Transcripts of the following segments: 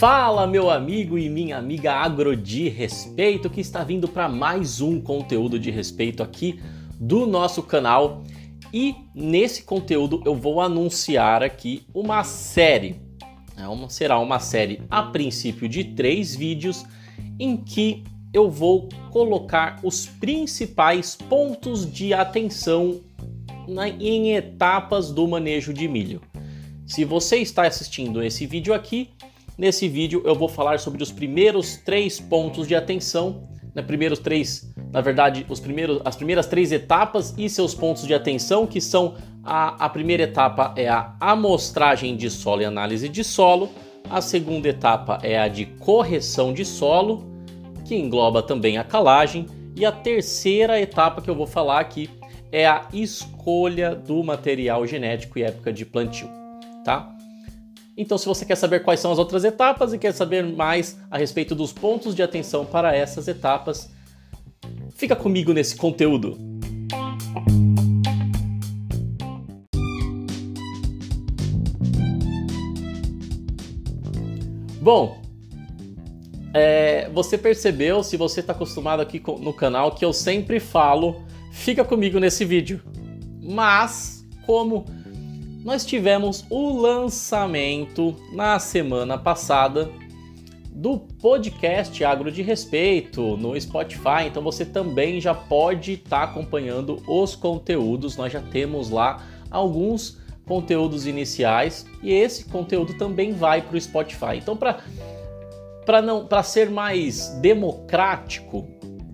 Fala, meu amigo e minha amiga agro de respeito que está vindo para mais um conteúdo de respeito aqui do nosso canal. E nesse conteúdo eu vou anunciar aqui uma série. É uma, será uma série a princípio de três vídeos em que eu vou colocar os principais pontos de atenção na, em etapas do manejo de milho. Se você está assistindo esse vídeo aqui, nesse vídeo eu vou falar sobre os primeiros três pontos de atenção, né, primeiros três, na verdade, os primeiros, as primeiras três etapas e seus pontos de atenção, que são a, a primeira etapa é a amostragem de solo e análise de solo, a segunda etapa é a de correção de solo, que engloba também a calagem, e a terceira etapa que eu vou falar aqui é a escolha do material genético e época de plantio, tá? Então, se você quer saber quais são as outras etapas e quer saber mais a respeito dos pontos de atenção para essas etapas, fica comigo nesse conteúdo. Bom, é, você percebeu, se você está acostumado aqui no canal, que eu sempre falo, fica comigo nesse vídeo. Mas, como nós tivemos o lançamento na semana passada do podcast Agro de Respeito no Spotify, então você também já pode estar tá acompanhando os conteúdos. Nós já temos lá alguns conteúdos iniciais e esse conteúdo também vai para o Spotify. Então, para para não para ser mais democrático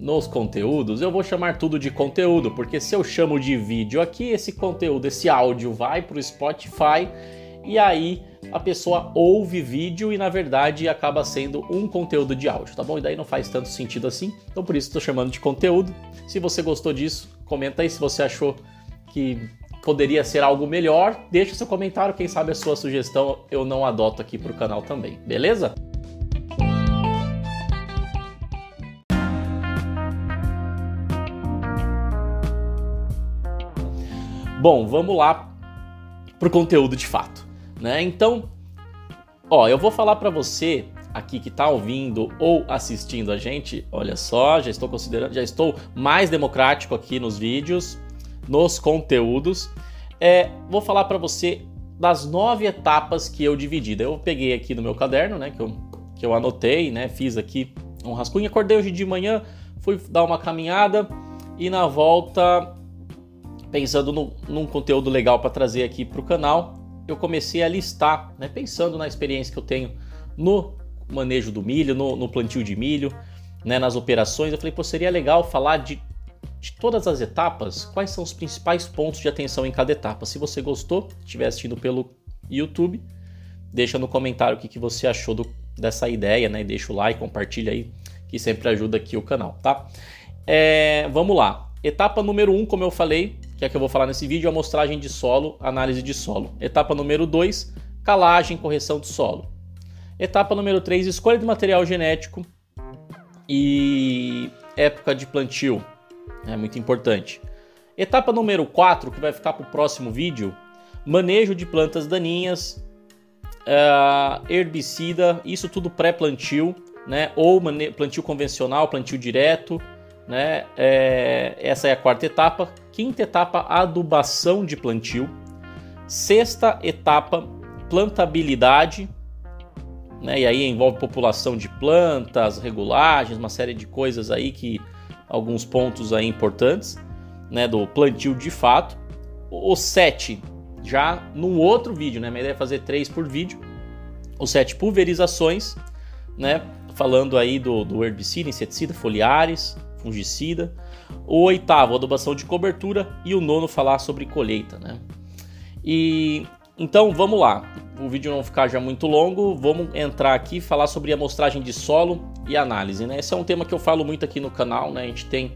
nos conteúdos, eu vou chamar tudo de conteúdo, porque se eu chamo de vídeo aqui, esse conteúdo, esse áudio vai para o Spotify e aí a pessoa ouve vídeo e na verdade acaba sendo um conteúdo de áudio, tá bom? E daí não faz tanto sentido assim, então por isso estou chamando de conteúdo. Se você gostou disso, comenta aí se você achou que poderia ser algo melhor, deixa seu comentário, quem sabe a sua sugestão eu não adoto aqui para o canal também, beleza? Bom, vamos lá pro conteúdo de fato, né? Então, ó, eu vou falar para você aqui que está ouvindo ou assistindo a gente, olha só, já estou considerando, já estou mais democrático aqui nos vídeos, nos conteúdos. É, vou falar para você das nove etapas que eu dividi. Eu peguei aqui no meu caderno, né, que eu, que eu anotei, né, fiz aqui um rascunho, acordei hoje de manhã, fui dar uma caminhada e na volta pensando no, num conteúdo legal para trazer aqui para o canal, eu comecei a listar, né, pensando na experiência que eu tenho no manejo do milho, no, no plantio de milho, né, nas operações. Eu falei, pô, seria legal falar de, de todas as etapas, quais são os principais pontos de atenção em cada etapa. Se você gostou, estiver assistindo pelo YouTube, deixa no comentário o que, que você achou do, dessa ideia, né? Deixa o like, compartilha aí, que sempre ajuda aqui o canal, tá? É, vamos lá. Etapa número 1, um, como eu falei, que é que eu vou falar nesse vídeo, é amostragem de solo, análise de solo. Etapa número 2, calagem, correção do solo. Etapa número 3, escolha de material genético e época de plantio. É muito importante. Etapa número 4, que vai ficar para o próximo vídeo, manejo de plantas daninhas, uh, herbicida, isso tudo pré-plantio, né? Ou plantio convencional, plantio direto, né? É, essa é a quarta etapa. Quinta etapa, adubação de plantio. Sexta etapa, plantabilidade. Né? E aí envolve população de plantas, regulagens, uma série de coisas aí que alguns pontos aí importantes, né, do plantio de fato. O 7 já num outro vídeo, né? Minha ideia é fazer três por vídeo. O 7 pulverizações, né? Falando aí do, do herbicida, inseticida, foliares, fungicida. O oitavo, adubação de cobertura. E o nono, falar sobre colheita, né? E então vamos lá. O vídeo não ficar já muito longo, vamos entrar aqui e falar sobre amostragem de solo e análise, né? Esse é um tema que eu falo muito aqui no canal, né? A gente tem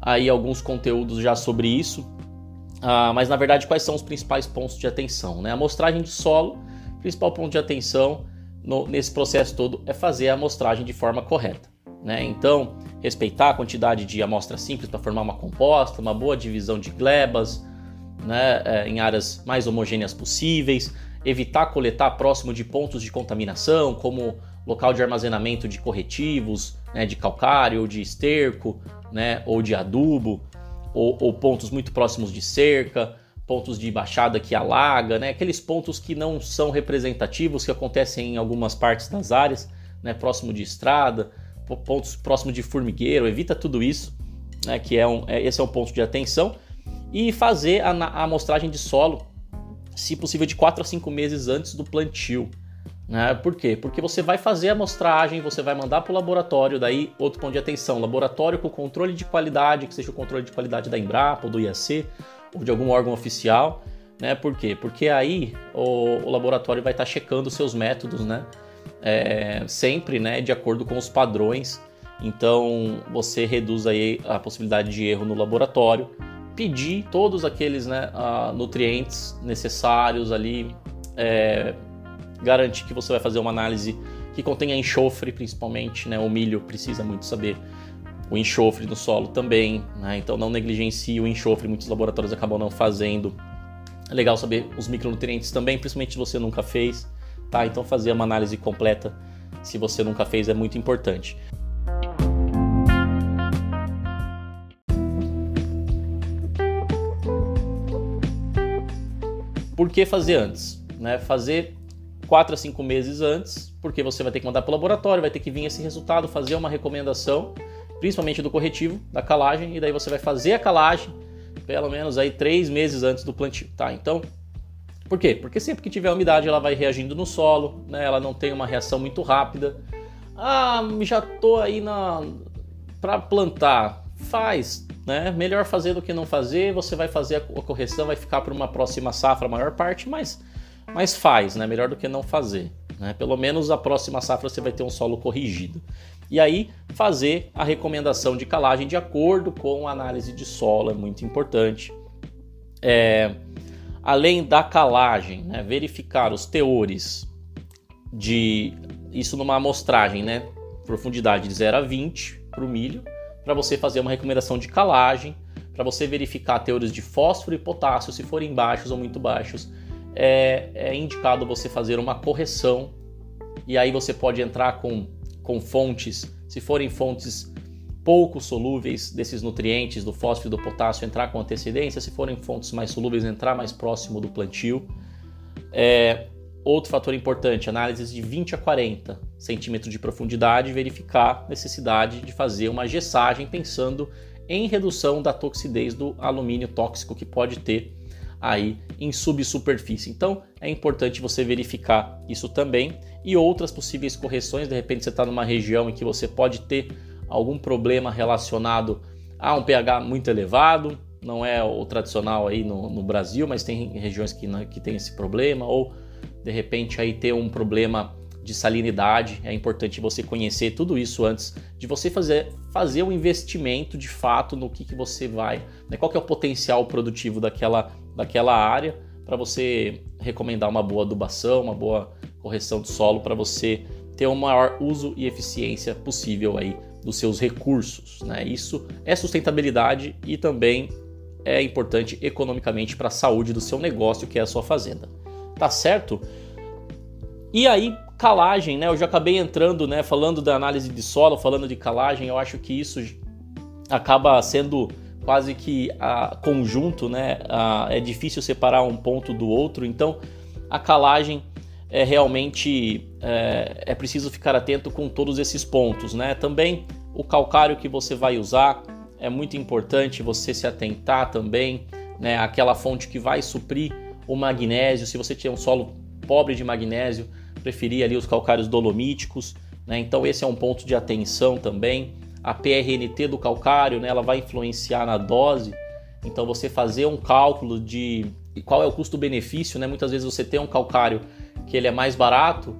aí alguns conteúdos já sobre isso. Ah, mas na verdade, quais são os principais pontos de atenção? Né? A amostragem de solo, principal ponto de atenção no, nesse processo todo é fazer a amostragem de forma correta. Né? Então, respeitar a quantidade de amostra simples para formar uma composta, uma boa divisão de glebas, né, é, em áreas mais homogêneas possíveis, evitar coletar próximo de pontos de contaminação, como local de armazenamento de corretivos, né, de calcário, ou de esterco, né, ou de adubo, ou, ou, pontos muito próximos de cerca, pontos de baixada que alaga, né, aqueles pontos que não são representativos, que acontecem em algumas partes das áreas, né, próximo de estrada, pontos próximo de formigueiro, evita tudo isso, né, que é um, é, esse é um ponto de atenção, e fazer a, a amostragem de solo, se possível, de 4 a 5 meses antes do plantio. Né? Por quê? Porque você vai fazer a amostragem, você vai mandar para o laboratório, daí outro ponto de atenção, laboratório com controle de qualidade, que seja o controle de qualidade da Embrapa ou do IAC ou de algum órgão oficial, né? Por quê? Porque aí o, o laboratório vai estar tá checando seus métodos, né? É, sempre, né? De acordo com os padrões. Então você reduz aí a possibilidade de erro no laboratório. Pedir todos aqueles né, nutrientes necessários ali é, garante que você vai fazer uma análise que contenha enxofre, principalmente, né? O milho precisa muito saber o enxofre no solo também, né? Então não negligencie o enxofre, muitos laboratórios acabam não fazendo. É legal saber os micronutrientes também, principalmente se você nunca fez, tá? Então fazer uma análise completa, se você nunca fez, é muito importante. Por que fazer antes? Né? Fazer 4 a 5 meses antes, porque você vai ter que mandar para o laboratório, vai ter que vir esse resultado, fazer uma recomendação, principalmente do corretivo, da calagem, e daí você vai fazer a calagem pelo menos aí 3 meses antes do plantio, tá? Então, por quê? Porque sempre que tiver umidade ela vai reagindo no solo, né? Ela não tem uma reação muito rápida. Ah, já tô aí na para plantar. Faz, né? Melhor fazer do que não fazer. Você vai fazer a correção, vai ficar para uma próxima safra a maior parte, mas mas faz, né? Melhor do que não fazer. Né? Pelo menos a próxima safra você vai ter um solo corrigido. E aí fazer a recomendação de calagem de acordo com a análise de solo é muito importante. É, além da calagem, né? verificar os teores de isso numa amostragem, né? Profundidade de 0 a 20 para o milho, para você fazer uma recomendação de calagem, para você verificar teores de fósforo e potássio, se forem baixos ou muito baixos, é, é indicado você fazer uma correção e aí você pode entrar com, com fontes, se forem fontes pouco solúveis desses nutrientes, do fósforo e do potássio, entrar com antecedência, se forem fontes mais solúveis, entrar mais próximo do plantio. É, outro fator importante, análises de 20 a 40 centímetros de profundidade, verificar necessidade de fazer uma gessagem pensando em redução da toxidez do alumínio tóxico que pode ter aí em subsuperfície. Então é importante você verificar isso também e outras possíveis correções. De repente você está numa região em que você pode ter algum problema relacionado a um pH muito elevado, não é o tradicional aí no, no Brasil, mas tem regiões que, que tem esse problema, ou de repente aí ter um problema de salinidade. É importante você conhecer tudo isso antes de você fazer, fazer um investimento de fato no que, que você vai, né? qual que é o potencial produtivo daquela, daquela área para você recomendar uma boa adubação, uma boa correção de solo para você ter o maior uso e eficiência possível aí dos seus recursos. Né? Isso é sustentabilidade e também é importante economicamente para a saúde do seu negócio, que é a sua fazenda. Tá certo? E aí, calagem, né? Eu já acabei entrando, né, falando da análise de solo, falando de calagem, eu acho que isso acaba sendo quase que a conjunto, né? A, é difícil separar um ponto do outro, então a calagem é realmente é, é preciso ficar atento com todos esses pontos, né? Também o calcário que você vai usar é muito importante você se atentar também, né? Aquela fonte que vai suprir o magnésio, se você tiver um solo pobre de magnésio, preferir ali os calcários dolomíticos, né? Então esse é um ponto de atenção também. A PRNT do calcário, né, ela vai influenciar na dose. Então você fazer um cálculo de qual é o custo-benefício, né? Muitas vezes você tem um calcário que ele é mais barato,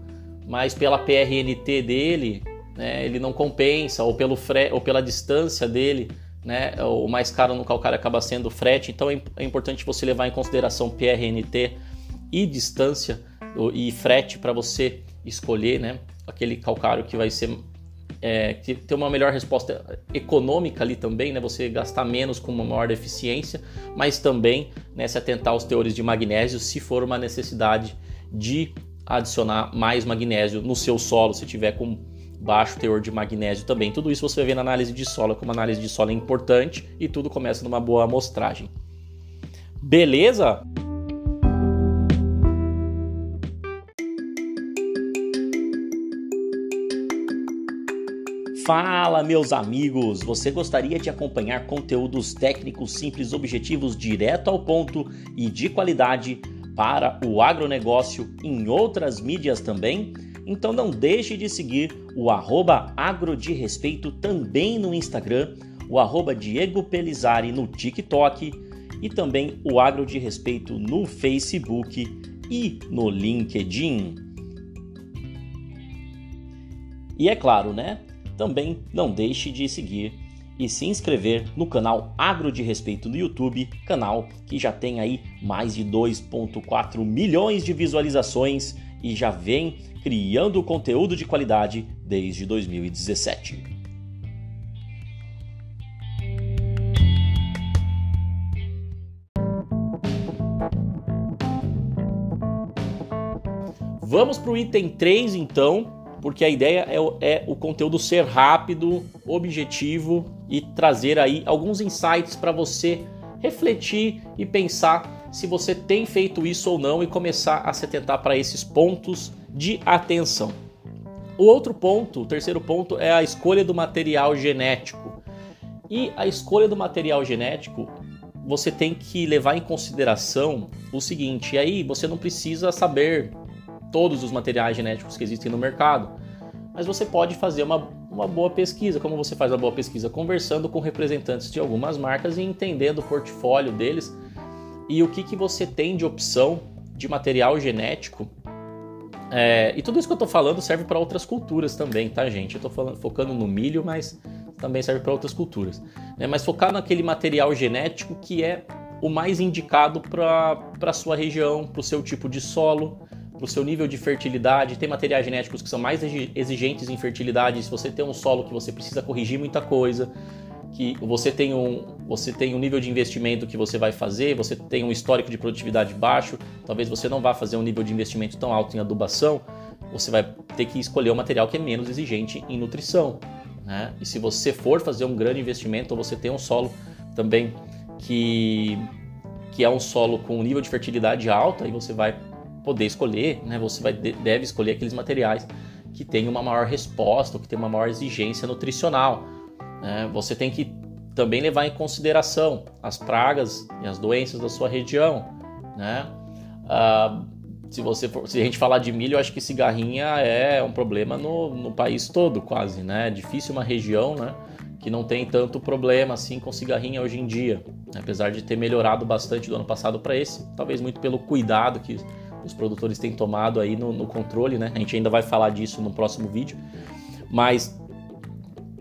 mas pela PRNT dele, né, ele não compensa, ou, pelo fre ou pela distância dele, né, o mais caro no calcário acaba sendo o frete. Então é, é importante você levar em consideração PRNT e distância e frete para você escolher né, aquele calcário que vai ser é, ter uma melhor resposta econômica ali também, né? Você gastar menos com uma maior eficiência, mas também né, se atentar aos teores de magnésio se for uma necessidade de adicionar mais magnésio no seu solo, se tiver com baixo teor de magnésio também. Tudo isso você vai ver na análise de solo, como análise de solo é importante e tudo começa numa boa amostragem. Beleza? Fala, meus amigos! Você gostaria de acompanhar conteúdos técnicos simples, objetivos, direto ao ponto e de qualidade para o agronegócio em outras mídias também? Então não deixe de seguir o arroba respeito também no Instagram, o arroba Diego Pelizari no TikTok e também o agro de respeito no Facebook e no LinkedIn. E é claro, né? Também não deixe de seguir e se inscrever no canal Agro de Respeito no YouTube, canal que já tem aí mais de 2.4 milhões de visualizações e já vem criando conteúdo de qualidade desde 2017. Vamos para o item 3 então, porque a ideia é, é, o conteúdo ser rápido, objetivo e trazer aí alguns insights para você refletir e pensar se você tem feito isso ou não e começar a se atentar para esses pontos de atenção. O outro ponto, o terceiro ponto, é a escolha do material genético. E a escolha do material genético, você tem que levar em consideração o seguinte: e aí você não precisa saber todos os materiais genéticos que existem no mercado, mas você pode fazer uma, uma boa pesquisa. Como você faz a boa pesquisa? Conversando com representantes de algumas marcas e entendendo o portfólio deles e o que, que você tem de opção de material genético. É, e tudo isso que eu estou falando serve para outras culturas também, tá, gente? Eu estou focando no milho, mas também serve para outras culturas. Né? Mas focar naquele material genético que é o mais indicado para a sua região, para o seu tipo de solo, para o seu nível de fertilidade. Tem materiais genéticos que são mais exigentes em fertilidade. Se você tem um solo que você precisa corrigir muita coisa, que você tem um, você tem um nível de investimento que você vai fazer, você tem um histórico de produtividade baixo, talvez você não vá fazer um nível de investimento tão alto em adubação, você vai ter que escolher um material que é menos exigente em nutrição. Né? E se você for fazer um grande investimento, ou você tem um solo também que, que é um solo com um nível de fertilidade alto, aí você vai poder escolher, né? Você vai, deve escolher aqueles materiais que têm uma maior resposta, que têm uma maior exigência nutricional. Né? Você tem que também levar em consideração as pragas e as doenças da sua região, né? Ah, se você for, se a gente falar de milho, eu acho que cigarrinha é um problema no, no país todo, quase, né? É difícil uma região, né? Que não tem tanto problema assim com cigarrinha hoje em dia, apesar de ter melhorado bastante do ano passado para esse, talvez muito pelo cuidado que os produtores têm tomado aí no, no controle, né? A gente ainda vai falar disso no próximo vídeo, mas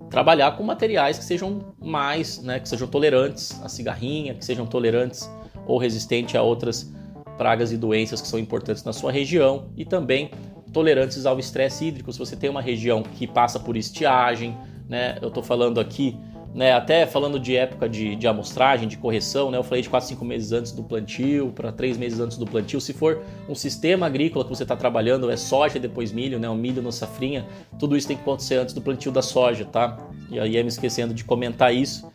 trabalhar com materiais que sejam mais, né, que sejam tolerantes à cigarrinha, que sejam tolerantes ou resistentes a outras pragas e doenças que são importantes na sua região e também tolerantes ao estresse hídrico. Se você tem uma região que passa por estiagem, né, eu estou falando aqui né, até falando de época de, de amostragem, de correção, né, eu falei de 4, 5 meses antes do plantio, para 3 meses antes do plantio. Se for um sistema agrícola que você está trabalhando, é soja depois milho, né, o milho no safrinha, tudo isso tem que acontecer antes do plantio da soja, tá? E aí ia me esquecendo de comentar isso.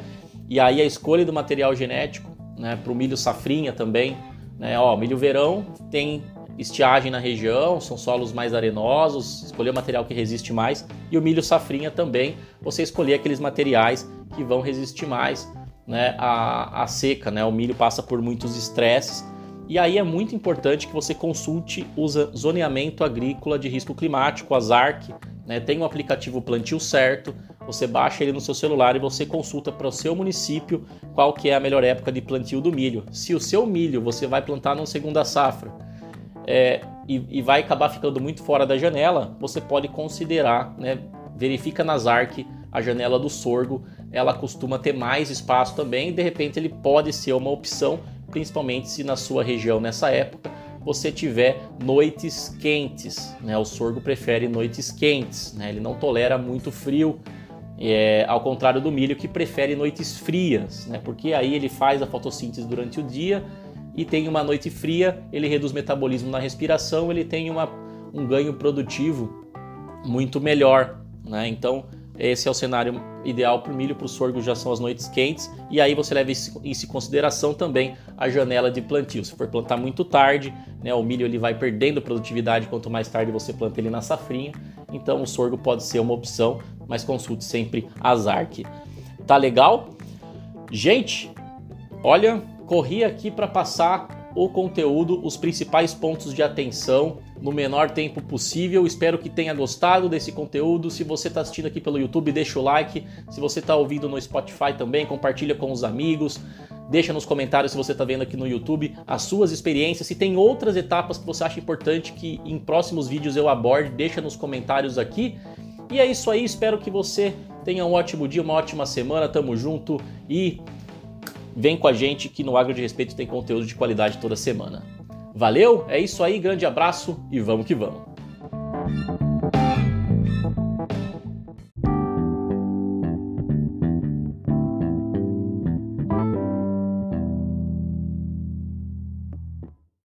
E aí a escolha do material genético, né, para o milho safrinha também, né, ó, milho verão tem estiagem na região, são solos mais arenosos, escolher o material que resiste mais, e o milho safrinha também, você escolher aqueles materiais que vão resistir mais né, à, à seca. Né? O milho passa por muitos estresses, e aí é muito importante que você consulte o zoneamento agrícola de risco climático, a ZARC, né? tem um aplicativo Plantio Certo, você baixa ele no seu celular e você consulta para o seu município qual que é a melhor época de plantio do milho. Se o seu milho você vai plantar na segunda safra, é, e, e, vai acabar ficando muito fora da janela, você pode considerar, né, verifica nas ARC a janela do sorgo, ela costuma ter mais espaço também, de repente ele pode ser uma opção, principalmente se na sua região nessa época você tiver noites quentes. Né? O sorgo prefere noites quentes, né? ele não tolera muito frio, é, ao contrário do milho que prefere noites frias, né? porque aí ele faz a fotossíntese durante o dia e tem uma noite fria, ele reduz o metabolismo na respiração, ele tem uma, um ganho produtivo muito melhor. Né? Então, esse é o cenário ideal para o milho, para o sorgo já são as noites quentes, e aí você leva isso em consideração também a janela de plantio. Se for plantar muito tarde, né, o milho ele vai perdendo produtividade quanto mais tarde você planta ele na safrinha, então o sorgo pode ser uma opção, mas consulte sempre a ZARC. Tá legal? Gente, olha, corri aqui para passar o conteúdo, os principais pontos de atenção no menor tempo possível. Espero que tenha gostado desse conteúdo. Se você está assistindo aqui pelo YouTube, deixa o like. Se você está ouvindo no Spotify também, compartilha com os amigos. Deixa nos comentários se você está vendo aqui no YouTube as suas experiências. Se tem outras etapas que você acha importante que em próximos vídeos eu aborde, deixa nos comentários aqui. E é isso aí, espero que você tenha um ótimo dia, uma ótima semana. Tamo junto e vem com a gente que no Agro de Respeito tem conteúdo de qualidade toda semana. Valeu, é isso aí, grande abraço e vamos que vamos.